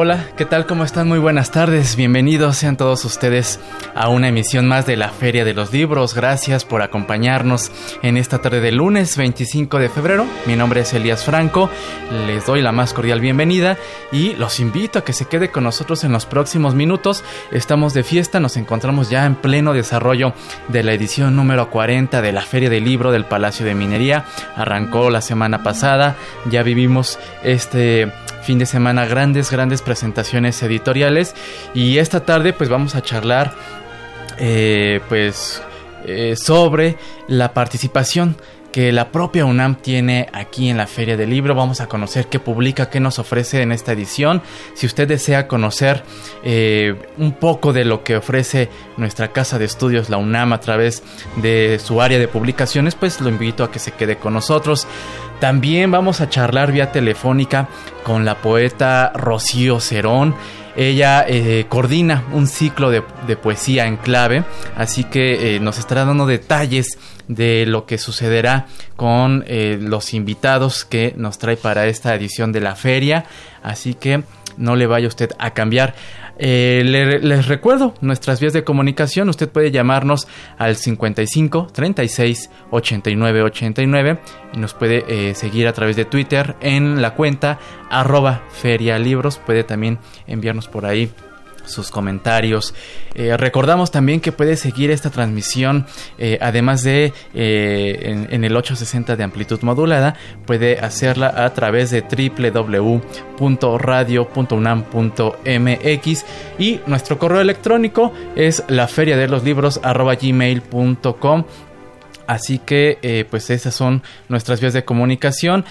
Hola, ¿qué tal? ¿Cómo están? Muy buenas tardes. Bienvenidos sean todos ustedes a una emisión más de la Feria de los Libros. Gracias por acompañarnos en esta tarde de lunes 25 de febrero. Mi nombre es Elías Franco. Les doy la más cordial bienvenida y los invito a que se quede con nosotros en los próximos minutos. Estamos de fiesta, nos encontramos ya en pleno desarrollo de la edición número 40 de la Feria del Libro del Palacio de Minería. Arrancó la semana pasada, ya vivimos este fin de semana grandes, grandes presentaciones editoriales. Y esta tarde pues vamos a charlar eh, pues eh, sobre la participación que la propia UNAM tiene aquí en la Feria del Libro. Vamos a conocer qué publica, qué nos ofrece en esta edición. Si usted desea conocer eh, un poco de lo que ofrece nuestra casa de estudios, la UNAM, a través de su área de publicaciones, pues lo invito a que se quede con nosotros. También vamos a charlar vía telefónica con la poeta Rocío Cerón. Ella eh, coordina un ciclo de, poesía en clave, así que eh, nos estará dando detalles de lo que sucederá con eh, los invitados que nos trae para esta edición de la feria. Así que no le vaya usted a cambiar. Eh, les recuerdo nuestras vías de comunicación. Usted puede llamarnos al 55 36 89 89 y nos puede eh, seguir a través de Twitter en la cuenta arroba ferialibros. Puede también enviarnos por ahí sus comentarios. Eh, recordamos también que puede seguir esta transmisión, eh, además de eh, en, el 860 de amplitud modulada, puede hacerla a través de www.radio.unam.mx y nuestro correo electrónico es la feria de los libros Así que pues esas son nuestras vías de comunicación.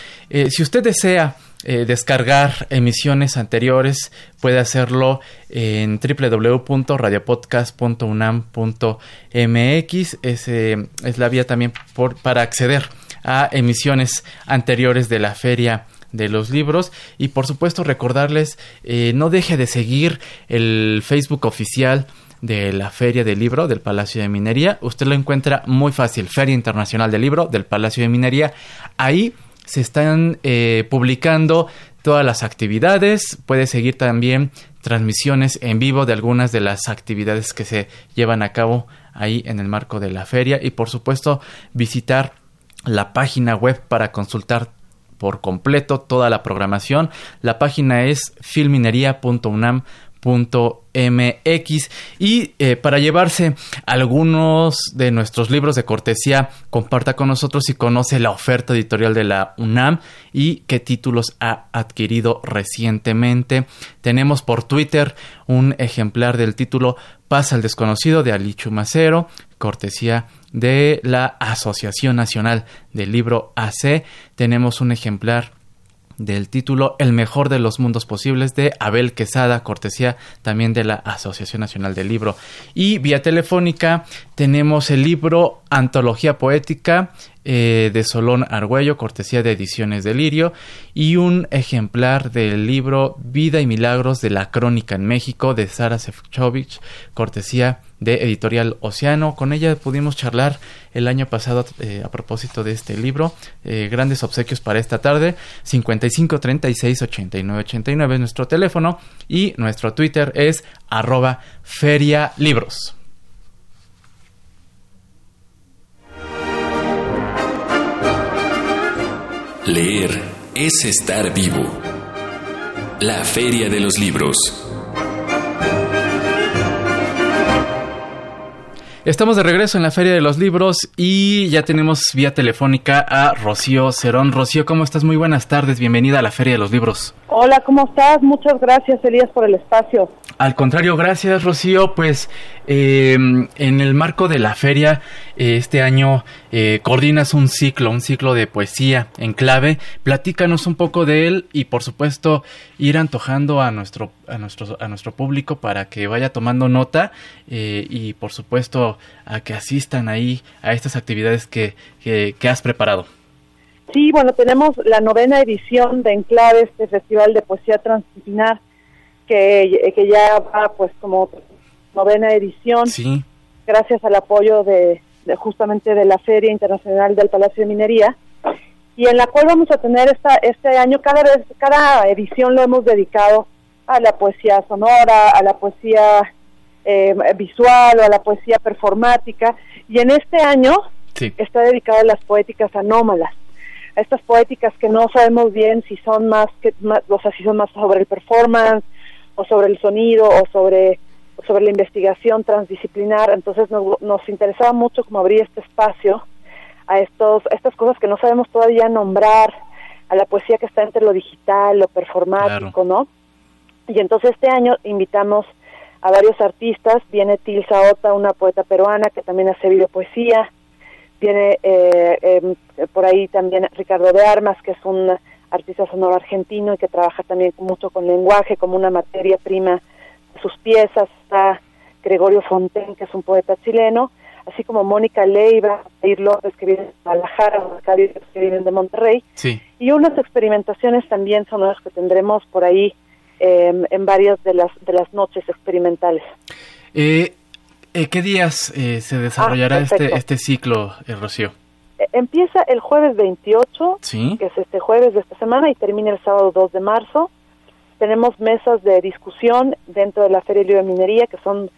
si usted desea eh, descargar emisiones anteriores, puede hacerlo en www.radiopodcast.unam.mx. Es, es la vía también para acceder a emisiones anteriores de la feria de los libros y por supuesto recordarles eh, no deje de seguir el Facebook oficial de la Feria del Libro del Palacio de Minería. Usted lo encuentra muy fácil, Feria Internacional del Libro del Palacio de Minería. Ahí se están eh, publicando todas las actividades. Puede seguir también transmisiones en vivo de algunas de las actividades que se llevan a cabo ahí en el marco de la feria y por supuesto visitar la página web para consultar por completo toda la programación. La página es filminería.unam mx y eh, para llevarse algunos de nuestros libros de cortesía comparta con nosotros y conoce la oferta editorial de la UNAM y qué títulos ha adquirido recientemente. Tenemos por Twitter un ejemplar del título Pasa al desconocido de Alichu Macero cortesía de la Asociación Nacional del Libro AC tenemos un ejemplar del título El mejor de los mundos posibles de Abel Quesada, cortesía también de la Asociación Nacional del Libro. Y vía telefónica tenemos el libro Antología Poética eh, de Solón Argüello, cortesía de Ediciones Delirio, y un ejemplar del libro Vida y Milagros de la Crónica en México de Sara Sefcovic, cortesía de Editorial Océano. Con ella pudimos charlar el año pasado eh, a propósito de este libro. Eh, grandes obsequios para esta tarde. 55 36 89 89 es nuestro teléfono y nuestro Twitter es arroba ferialibros. Leer es estar vivo. La Feria de los Libros. Estamos de regreso en la Feria de los Libros y ya tenemos vía telefónica a Rocío Cerón. Rocío, ¿cómo estás? Muy buenas tardes, bienvenida a la Feria de los Libros. Hola, ¿cómo estás? Muchas gracias, Elías, por el espacio. Al contrario, gracias, Rocío. Pues eh, en el marco de la feria, eh, este año eh, coordinas un ciclo, un ciclo de poesía en clave. Platícanos un poco de él y, por supuesto, ir antojando a nuestro, a nuestro, a nuestro público para que vaya tomando nota y, por supuesto, a que asistan ahí a estas actividades que, que, has preparado. Sí, bueno, tenemos la novena edición de Enclave, este Festival de Poesía Transdisciplinar, que, que ya va pues como novena edición. Sí. Gracias al apoyo de, justamente de la Feria Internacional del Palacio de Minería y en la cual vamos a tener esta este año cada vez cada edición lo hemos dedicado a la poesía sonora, a la poesía eh, visual o a la poesía performática. Y en este año está dedicado a las poéticas anómalas, a estas poéticas que no sabemos bien si son más, que, más, o sea, si son más sobre el performance o sobre el sonido o sobre sobre la investigación transdisciplinar, entonces nos, nos interesaba mucho como abrir este espacio a estos a estas cosas que no sabemos todavía nombrar, a la poesía que está entre lo digital, lo performático, ¿no? Y entonces este año invitamos a varios artistas. Viene Tilsa Ota, una poeta peruana que también hace videopoesía. Viene eh, em, por ahí también Ricardo de Armas, que es un artista sonoro argentino y que trabaja también mucho con lenguaje como una materia prima sus piezas. Está Gregorio Fonten, que es un poeta chileno, así como Mónica Leiva, Ir López, que viene de Guadalajara, que vienen de Monterrey. Sí. Y unas experimentaciones también sonoras que tendremos por ahí Em, en varias de las, de las noches experimentales. Eh, eh ¿Qué días eh, se desarrollará ah, este, este ciclo, eh, Rocío? E, empieza el jueves 28, ¿Sí? que es este jueves de esta semana, y termina el sábado 2 de marzo. Tenemos mesas de discusión dentro de la Feria de Minería que son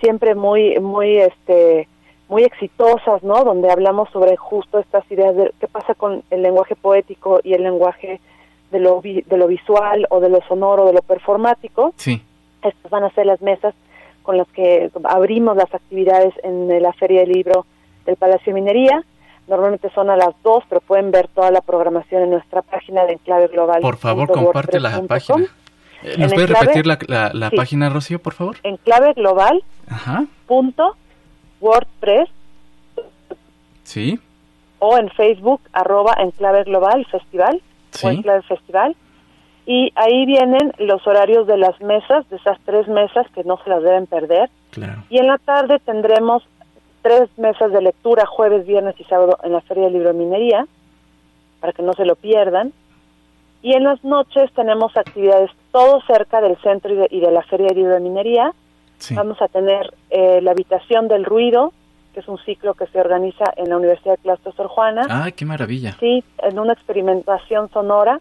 siempre muy, muy, este, muy exitosas, ¿no? Donde hablamos sobre justo estas ideas de qué pasa con el lenguaje poético y el lenguaje de lo, de lo visual o de lo sonoro, de lo performático. Sí. Estas van a ser las mesas con las que abrimos las actividades en la Feria del Libro del Palacio de Minería. Normalmente son a las dos, pero pueden ver toda la programación en nuestra página de Enclave Global. Por favor, comparte la página. ¿Nos puede repetir la, la, página, Rocío, por favor? Enclave Global. Ajá. Punto WordPress. Sí. O en Facebook, arroba Enclave Global Festival sí. del festival. Y ahí vienen los horarios de las mesas, de esas tres mesas que no se las deben perder. Y en la tarde tendremos tres mesas de lectura, jueves, viernes y sábado en la Feria de Libro Minería, para que no se lo pierdan. Y en las noches tenemos actividades todo cerca del centro y de, y de la Feria de Libro de Minería. Vamos a tener eh, la habitación del ruido, que es un ciclo que se organiza en la Universidad de Claustro Sor Juana. ¡Ay, qué maravilla! Sí, en una experimentación sonora,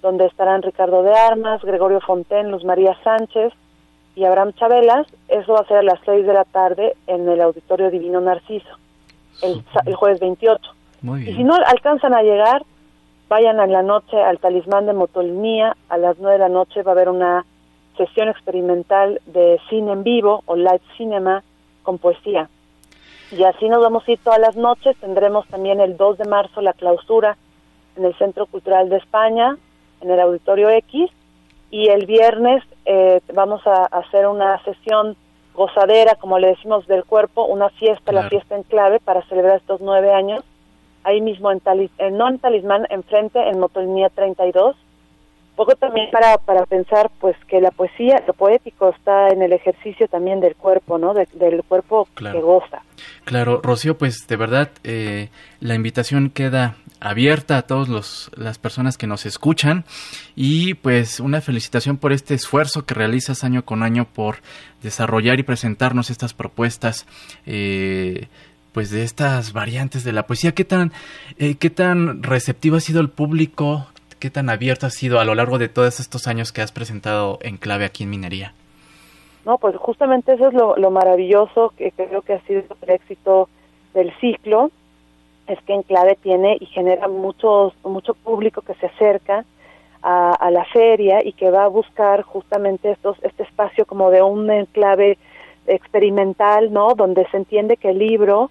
donde estarán Ricardo de Armas, Gregorio Fonten, Luz María Sánchez y Abraham Chabelas. Eso va a ser a las 6 de la tarde en el Auditorio Divino Narciso, el, jueves 28. Muy bien. Y si no alcanzan a llegar, vayan a la noche al Talismán de Motolinía. A las 9 de la noche va a haber una sesión experimental de cine en vivo o live cinema con poesía. Y así nos vamos a ir todas las noches. Tendremos también el 2 de marzo la clausura en el Centro Cultural de España, en el Auditorio X. Y el viernes eh, vamos a, hacer una sesión gozadera, como le decimos, del cuerpo, una fiesta, la fiesta en clave para celebrar estos nueve años. Ahí mismo, en, en no en Talismán, enfrente, en Motolinía 32 poco también para, para pensar pues que la poesía, lo poético está en el ejercicio también del cuerpo, ¿no? del cuerpo que goza. Claro, Rocío, pues de verdad eh, la invitación queda abierta a todas las personas que nos escuchan y pues una felicitación por este esfuerzo que realizas año con año por desarrollar y presentarnos estas propuestas eh, pues de estas variantes de la poesía. ¿Qué tan, eh, qué tan receptivo ha sido el público? ¿Qué tan abierto ha sido a lo largo de todos estos años que has presentado en clave aquí en Minería? No, pues justamente eso es lo, maravilloso que creo que ha sido el éxito del ciclo, es que en clave tiene y genera mucho, mucho público que se acerca a, a, la feria y que va a buscar justamente estos, este espacio como de un enclave experimental, ¿no? Donde se entiende que el libro,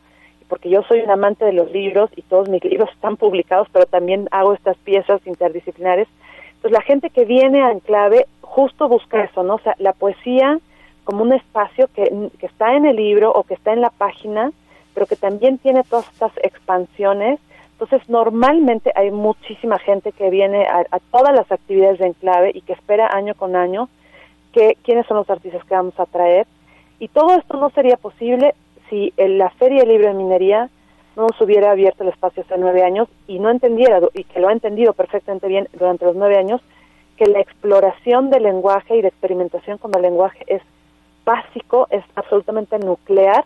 porque yo soy un amante de los libros y todos mis libros están publicados, pero también hago estas piezas interdisciplinares. Entonces la gente que viene a Enclave justo busca eso, ¿no? O sea, la poesía como un espacio que, que está en el libro o que está en la página, pero que también tiene todas estas expansiones. Entonces, normalmente hay muchísima gente que viene a, a todas las actividades de Enclave y que espera año con año que quiénes son los artistas que vamos a traer. Y todo esto no sería posible si en la Feria del Libro de Minería no nos hubiera abierto el espacio hace nueve años y no entendiera, y que lo ha entendido perfectamente bien durante los nueve años, que la exploración del lenguaje y de experimentación con el lenguaje es básico, es absolutamente nuclear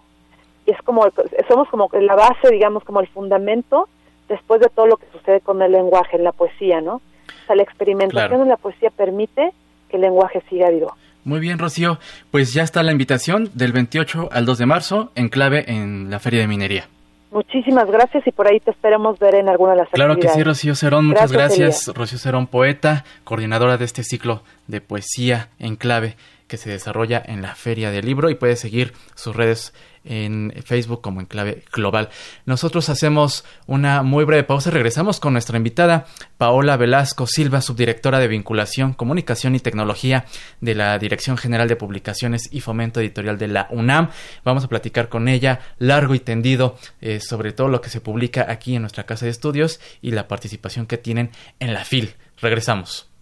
y es como, somos como la base, digamos, como el fundamento después de todo lo que sucede con el lenguaje en la poesía, ¿no? O sea, la experimentación en la poesía permite que el lenguaje siga vivo. Muy bien, Rocío. Pues ya está la invitación del 28 al 2 de marzo en clave en la Feria de Minería. Muchísimas gracias y por ahí te esperamos ver en alguna de las Claro que sí, Rocío Cerón. Muchas gracias. Rocío Cerón, poeta, coordinadora de este ciclo de poesía en clave que se desarrolla en la Feria del Libro y puede seguir sus redes en Facebook como en clave global. Nosotros hacemos una muy breve pausa y regresamos con nuestra invitada Paola Velasco Silva, subdirectora de vinculación, comunicación y tecnología de la Dirección General de Publicaciones y Fomento Editorial de la UNAM. Vamos a platicar con ella largo y tendido eh, sobre todo lo que se publica aquí en nuestra casa de estudios y la participación que tienen en la FIL. Regresamos.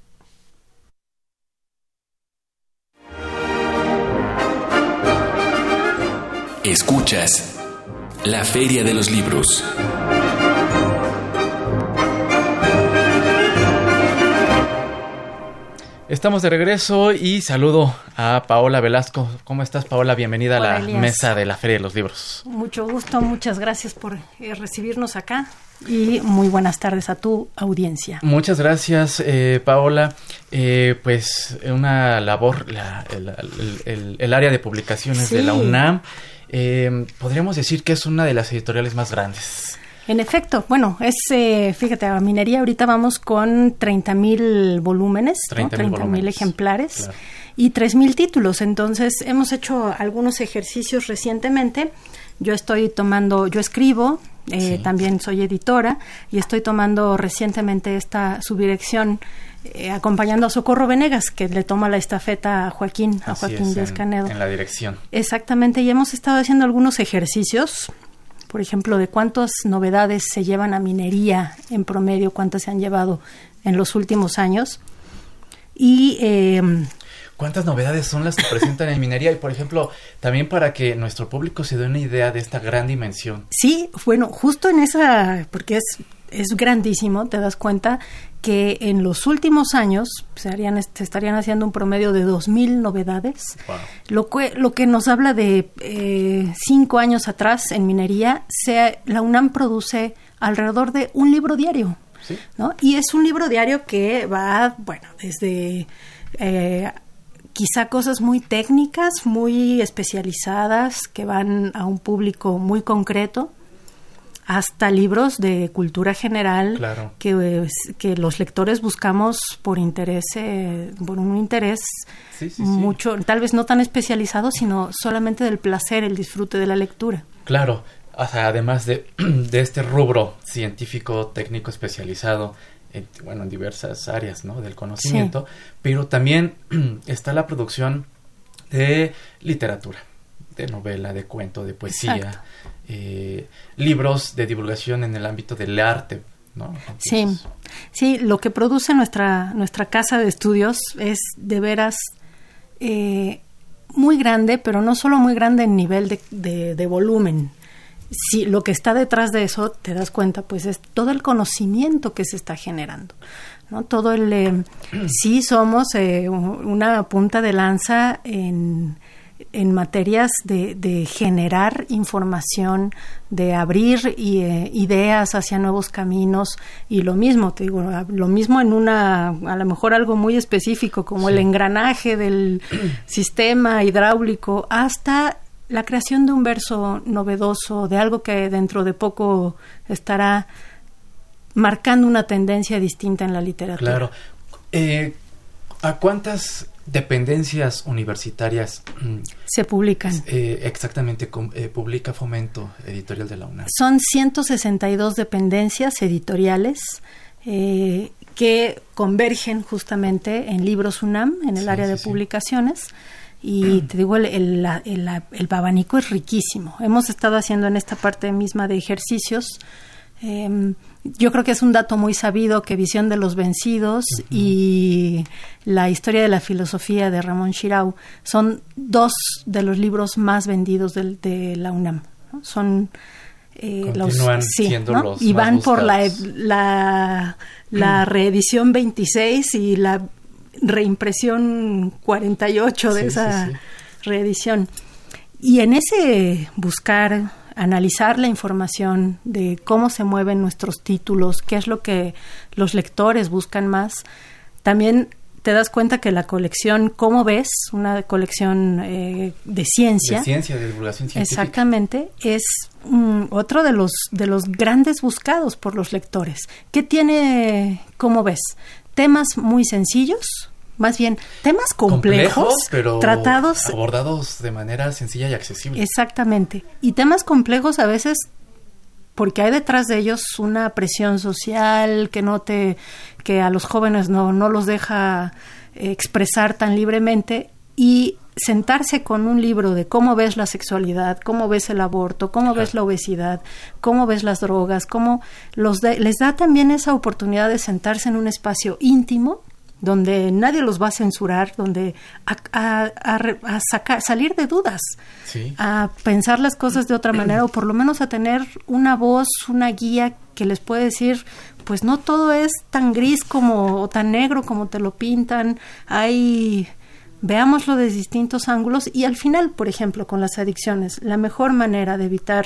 Escuchas La Feria de los Libros. Estamos de regreso y saludo a Paola Velasco. ¿Cómo estás, Paola? Bienvenida a la mesa de la Feria de los Libros. Mucho gusto, muchas gracias por eh, recibirnos acá y muy buenas tardes a tu audiencia. Muchas gracias, eh, Paola. Eh, pues una labor, el, área de publicaciones de la UNAM eh, podríamos decir que es una de las editoriales más grandes. En efecto, bueno, es, eh, fíjate, a minería ahorita vamos con 30 mil volúmenes, 30 mil ejemplares y 3 mil títulos. Entonces, hemos hecho algunos ejercicios recientemente. Yo estoy tomando, yo escribo, eh, también soy editora y estoy tomando recientemente esta subdirección eh, acompañando a Socorro Venegas, que le toma la estafeta a Joaquín, a Joaquín Díaz Canedo. En la dirección. Exactamente, y hemos estado haciendo algunos ejercicios, por ejemplo, de cuántas novedades se llevan a minería en promedio, cuántas se han llevado en los últimos años. Y em, ¿Cuántas novedades son las que presentan en minería? Y por ejemplo, también para que nuestro público se dé una idea de esta gran dimensión. Sí, bueno, justo en esa, porque es, es grandísimo, te das cuenta que en los últimos años se, harían, se estarían haciendo un promedio de 2.000 novedades, lo, que, lo que nos habla de eh, cinco años atrás en minería, se, la UNAM produce alrededor de un libro diario. ¿no? Y es un libro diario que va, bueno, desde eh, quizá cosas muy técnicas, muy especializadas, que van a un público muy concreto, hasta libros de cultura general que, que los lectores buscamos por interés, eh, por un interés mucho, tal vez no tan especializado, sino solamente del placer, el disfrute de la lectura. Claro, o sea, además de, de este rubro científico, técnico especializado, en, bueno, en diversas áreas ¿no? del conocimiento, pero también está la producción de literatura, de novela, de cuento, de poesía, eh, libros de divulgación en el ámbito del arte. ¿no? sí, sí, lo que produce nuestra, nuestra casa de estudios es de veras eh, muy grande, pero no solo muy grande en nivel de, de, volumen. Si lo que está detrás de eso, te das cuenta, pues es todo el conocimiento que se está generando. ¿no? Todo el... Eh, sí somos una punta de lanza en en materias de, generar información, de abrir eh, ideas hacia nuevos caminos y lo mismo, te digo, lo mismo en una, a lo mejor algo muy específico como el engranaje del sistema hidráulico hasta la creación de un verso novedoso, de algo que dentro de poco estará marcando una tendencia distinta en la literatura. Claro. Eh, ¿A cuántas dependencias universitarias mm, se publican? Eh, exactamente, eh, publica Fomento Editorial de la UNAM. Son 162 dependencias editoriales eh, que convergen justamente en Libros UNAM, en el área de publicaciones. Y te digo, el, el, el, abanico es riquísimo. Hemos estado haciendo en esta parte misma de ejercicios. Em, yo creo que es un dato muy sabido que Visión de los Vencidos y la historia de la filosofía de Ramón Shirau son dos de los libros más vendidos de, de la UNAM. Son eh, los, sí, y van por la, la, la, reedición 26 y la reimpresión 48 de esa reedición. Y en ese buscar, analizar la información de cómo se mueven nuestros títulos, qué es lo que los lectores buscan más, también te das cuenta que la colección ¿Cómo ves? Una colección eh, de ciencia. De ciencia, de divulgación científica. Exactamente. Es otro de los, de los grandes buscados por los lectores. ¿Qué tiene ¿Cómo ves? Temas muy sencillos, más bien temas complejos, pero tratados abordados de manera sencilla y accesible. Exactamente. Y temas complejos a veces porque hay detrás de ellos una presión social que no te que a los jóvenes no, no los deja expresar tan libremente y sentarse con un libro de cómo ves la sexualidad, cómo ves el aborto, cómo ves la obesidad, cómo ves las drogas, cómo los les da también esa oportunidad de sentarse en un espacio íntimo donde nadie los va a censurar, donde a, sacar, salir de dudas, a pensar las cosas de otra manera o por lo menos a tener una voz, una guía que les puede decir, pues no todo es tan gris como o tan negro como te lo pintan, hay veámoslo desde distintos ángulos y al final, por ejemplo, con las adicciones, la mejor manera de evitar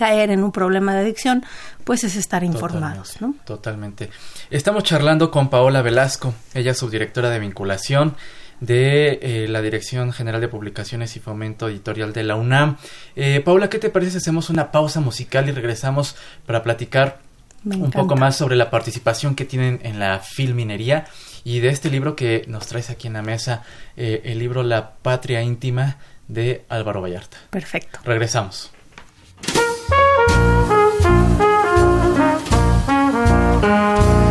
caer en un problema de adicción, pues es estar informados, ¿no? Totalmente. Estamos charlando con Paola Velasco, ella es subdirectora de vinculación de eh, la Dirección General de Publicaciones y Fomento Editorial de la UNAM. Eh, Paola, ¿qué te parece si hacemos una pausa musical y regresamos para platicar un poco más sobre la participación que tienen en la filminería y de este libro que nos traes aquí en la mesa, eh, el libro La Patria Íntima de Álvaro Vallarta. Perfecto. Regresamos. Thank you.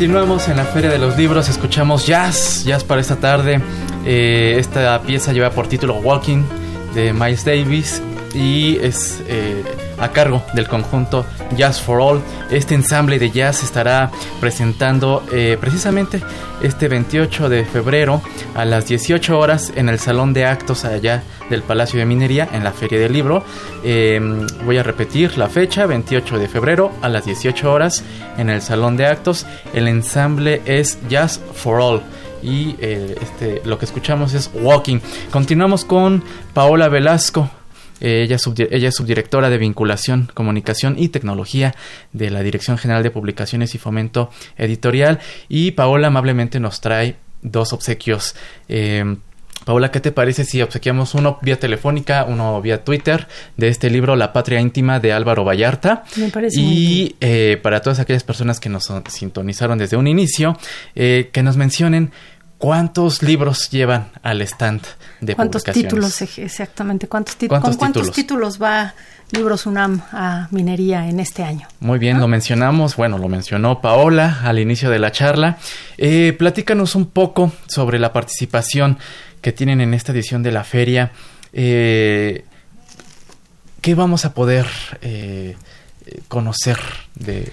Continuamos en la Feria de los Libros, escuchamos jazz, jazz para esta tarde. Eh, esta pieza lleva por título Walking de Miles Davis y es eh, a cargo del conjunto Jazz for All. Este ensamble de jazz estará presentando eh, precisamente este 28 de febrero a las 18 horas en el Salón de Actos allá del Palacio de Minería en la Feria del Libro. Em, voy a repetir la fecha, 28 de febrero a las 18 horas en el Salón de Actos. El ensamble es Jazz for All y eh, este, lo que escuchamos es Walking. Continuamos con Paola Velasco, ella, es subdirectora de vinculación, comunicación y tecnología de la Dirección General de Publicaciones y Fomento Editorial. Y Paola amablemente nos trae dos obsequios. Eh, Paola, ¿qué te parece si obsequiamos uno vía telefónica, uno vía Twitter de este libro La Patria Íntima de Álvaro Vallarta? Me parece. Y eh, para todas aquellas personas que nos sintonizaron desde un inicio, eh, que nos mencionen ¿Cuántos libros llevan al stand de ¿Cuántos títulos exactamente? ¿Cuántos, ¿Con cuántos títulos va Libros UNAM a minería en este año? Muy bien, lo mencionamos, bueno, lo mencionó Paola al inicio de la charla. Eh, platícanos un poco sobre la participación que tienen en esta edición de la feria. Eh, ¿Qué vamos a poder eh, conocer de,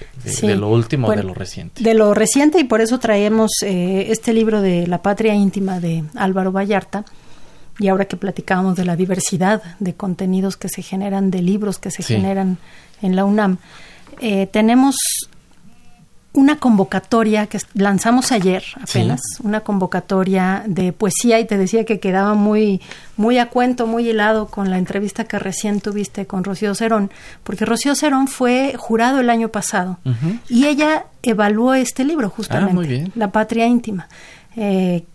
lo último, de lo reciente. De lo reciente y por eso traemos eh, este libro de La Patria Íntima de Álvaro Vallarta. Y ahora que platicábamos de la diversidad de contenidos que se generan, de libros que se generan en la UNAM, eh, tenemos una convocatoria que lanzamos ayer apenas, una convocatoria de poesía y te decía que quedaba muy muy a cuento, muy hilado con la entrevista que recién tuviste con Rocío Cerón, porque Rocío Cerón fue jurado el año pasado y ella evaluó este libro justamente, ah, La Patria Íntima. Eh,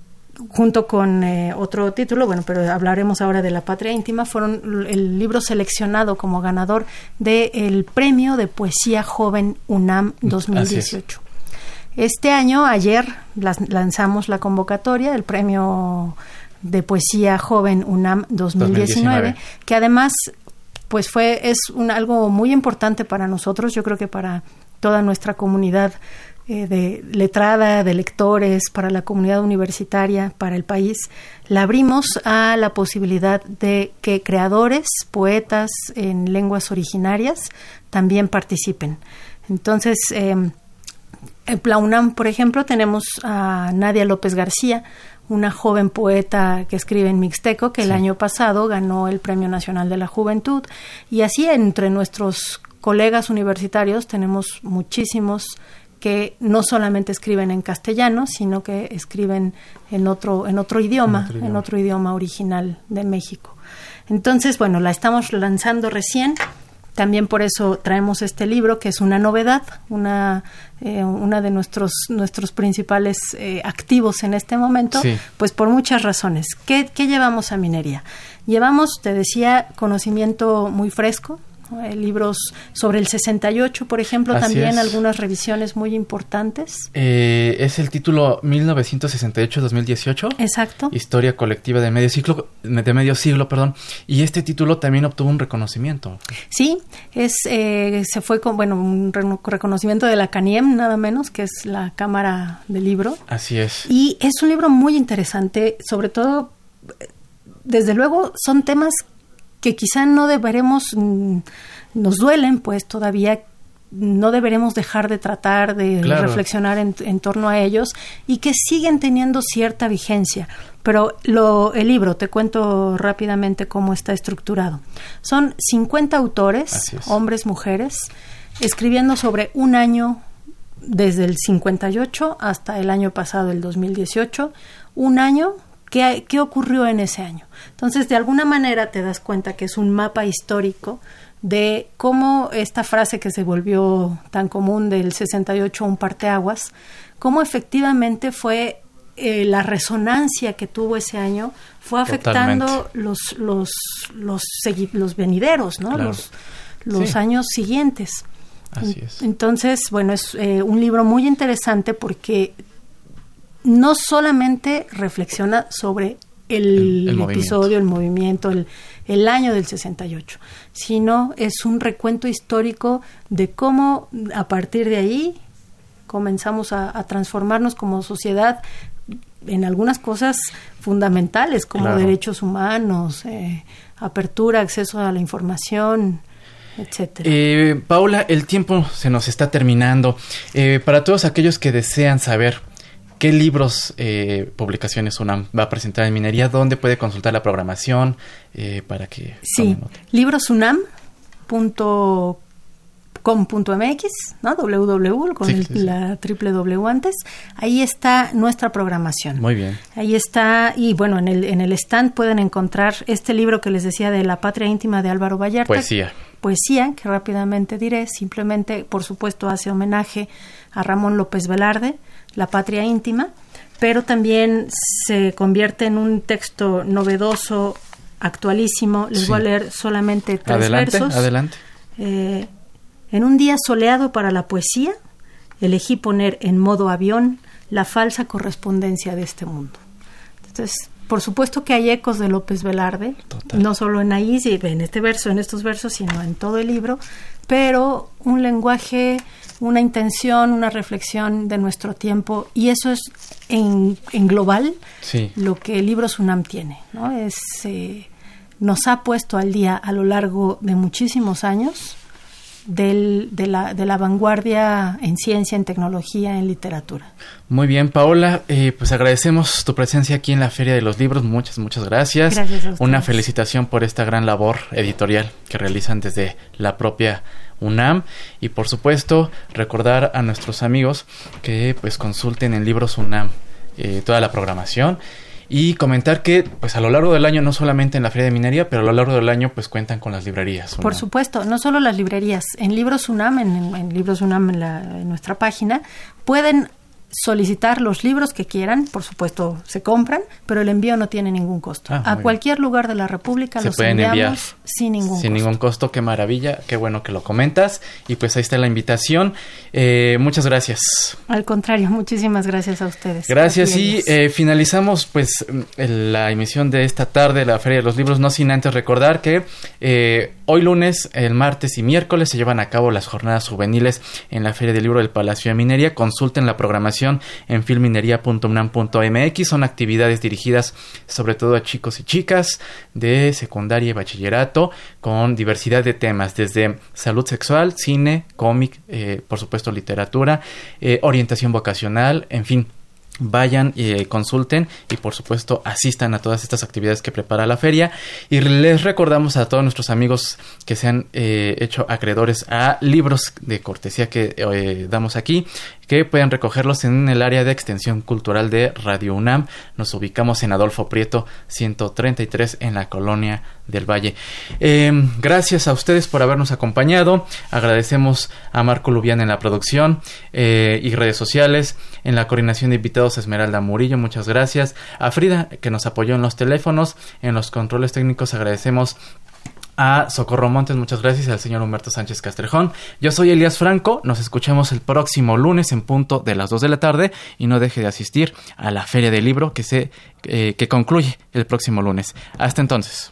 junto con eh, otro título, bueno, pero hablaremos ahora de La Patria Íntima, fueron el libro seleccionado como ganador del Premio de Poesía Joven UNAM 2018. Este año, ayer, lanzamos la convocatoria del Premio de Poesía Joven UNAM 2019, que además pues fue es un, algo muy importante para nosotros, yo creo que para toda nuestra comunidad eh, de letrada, de lectores, para la comunidad universitaria, para el país, la abrimos a la posibilidad de que creadores, poetas en lenguas originarias también participen. Entonces, eh, en la UNAM, por ejemplo, tenemos a Nadia López García, una joven poeta que escribe en mixteco, que el año pasado ganó el Premio Nacional de la Juventud. Y así entre nuestros colegas universitarios tenemos muchísimos que no solamente escriben en castellano, sino que escriben en otro, en otro idioma, en otro idioma, original de México. Entonces, bueno, la estamos lanzando recién. También por eso traemos este libro, que es una novedad, una, eh, una de nuestros, nuestros principales eh, activos en este momento, pues por muchas razones. ¿Qué, ¿Qué llevamos a minería? Llevamos, te decía, conocimiento muy fresco, eh, libros sobre el 68, por ejemplo, también algunas revisiones muy importantes. Eh, es el título 1968-2018. Exacto. Historia colectiva de medio siglo, de medio siglo, perdón. Y este título también obtuvo un reconocimiento. Sí, es eh, se fue con bueno un reconocimiento de la CANIEM nada menos, que es la Cámara del Libro. Así es. Y es un libro muy interesante, sobre todo desde luego son temas que quizá no deberemos, mm, nos duelen, pues todavía no deberemos dejar de tratar de reflexionar en, torno a ellos y que siguen teniendo cierta vigencia. Pero lo, el libro, te cuento rápidamente cómo está estructurado. Son 50 autores, hombres, mujeres, escribiendo sobre un año desde el 58 hasta el año pasado, el 2018, un año ¿Qué, ocurrió en ese año? Entonces, de alguna manera te das cuenta que es un mapa histórico de cómo esta frase que se volvió tan común del 68 un parteaguas, cómo efectivamente fue eh, la resonancia que tuvo ese año fue afectando los los los los venideros, ¿no? Los los años siguientes. Así es. Entonces, bueno, es eh, un libro muy interesante porque no solamente reflexiona sobre el, episodio, el movimiento, el, el, año del 68, sino es un recuento histórico de cómo a partir de ahí comenzamos a, transformarnos como sociedad en algunas cosas fundamentales como derechos humanos, eh, apertura, acceso a la información, etcétera. Eh, Paula, el tiempo se nos está terminando. Eh, para todos aquellos que desean saber qué libros, eh, publicaciones UNAM va a presentar en minería, dónde puede consultar la programación para que... Sí, librosunam.com com.mx, ¿no? www con la triple W antes. Ahí está nuestra programación. Muy bien. Ahí está y bueno, en el en el stand pueden encontrar este libro que les decía de La patria íntima de Álvaro Vallarta. Poesía. Poesía, que rápidamente diré, simplemente por supuesto hace homenaje a Ramón López Velarde, La patria íntima, pero también se convierte en un texto novedoso, actualísimo. Les voy a leer solamente tres adelante, versos. Adelante. Eh, en un día soleado para la poesía, elegí poner en modo avión la falsa correspondencia de este mundo. Entonces, por supuesto que hay ecos de López Velarde, no solo en ahí, en este verso, en estos versos, sino en todo el libro, pero un lenguaje, una intención, una reflexión de nuestro tiempo, y eso es en, global lo que el libro Sunam tiene, ¿no? Es, eh, nos ha puesto al día a lo largo de muchísimos años del, de, la, de la vanguardia en ciencia, en tecnología, en literatura. Muy bien, Paola, eh, pues agradecemos tu presencia aquí en la Feria de los Libros. Muchas, muchas gracias. Gracias Una felicitación por esta gran labor editorial que realizan desde la propia UNAM y por supuesto recordar a nuestros amigos que pues consulten en Libros UNAM eh, toda la programación y comentar que pues a lo largo del año no solamente en la feria de minería pero a lo largo del año pues cuentan con las librerías por supuesto no solo las librerías en libros UNAM en, libros UNAM en, en nuestra página pueden solicitar los libros que quieran, por supuesto se compran, pero el envío no tiene ningún costo. Ah, a cualquier lugar de la República se los pueden enviar sin ningún sin ningún costo. Qué maravilla, qué bueno que lo comentas y pues ahí está la invitación. Eh, muchas gracias. Al contrario, muchísimas gracias a ustedes. Gracias y eh, finalizamos pues la emisión de esta tarde la Feria de los Libros, no sin antes recordar que eh, hoy lunes, el martes y miércoles se llevan a cabo las jornadas juveniles en la Feria del Libro del Palacio de Minería. Consulten la programación en filminería.unam.mx. Son actividades dirigidas sobre todo a chicos y chicas de secundaria y bachillerato con diversidad de temas, desde salud sexual, cine, cómic, eh, por supuesto literatura, eh, orientación vocacional, en fin vayan y eh, consulten y por supuesto asistan a todas estas actividades que prepara la feria. Y les recordamos a todos nuestros amigos que se han eh, hecho acreedores a libros de cortesía que eh, damos aquí que pueden recogerlos en el área de extensión cultural de Radio UNAM. Nos ubicamos en Adolfo Prieto 133 en la colonia del Valle gracias a ustedes por habernos acompañado agradecemos a Marco Lubián en la producción y redes sociales en la coordinación de invitados Esmeralda Murillo, muchas gracias. A Frida, que nos apoyó en los teléfonos, en los controles técnicos, agradecemos a Socorro Montes, muchas gracias, al señor Humberto Sánchez Castrejón. Yo soy Elías Franco, nos escuchamos el próximo lunes en punto de las 2 de la tarde y no deje de asistir a la Feria del Libro que, se, eh, que concluye el próximo lunes. Hasta entonces.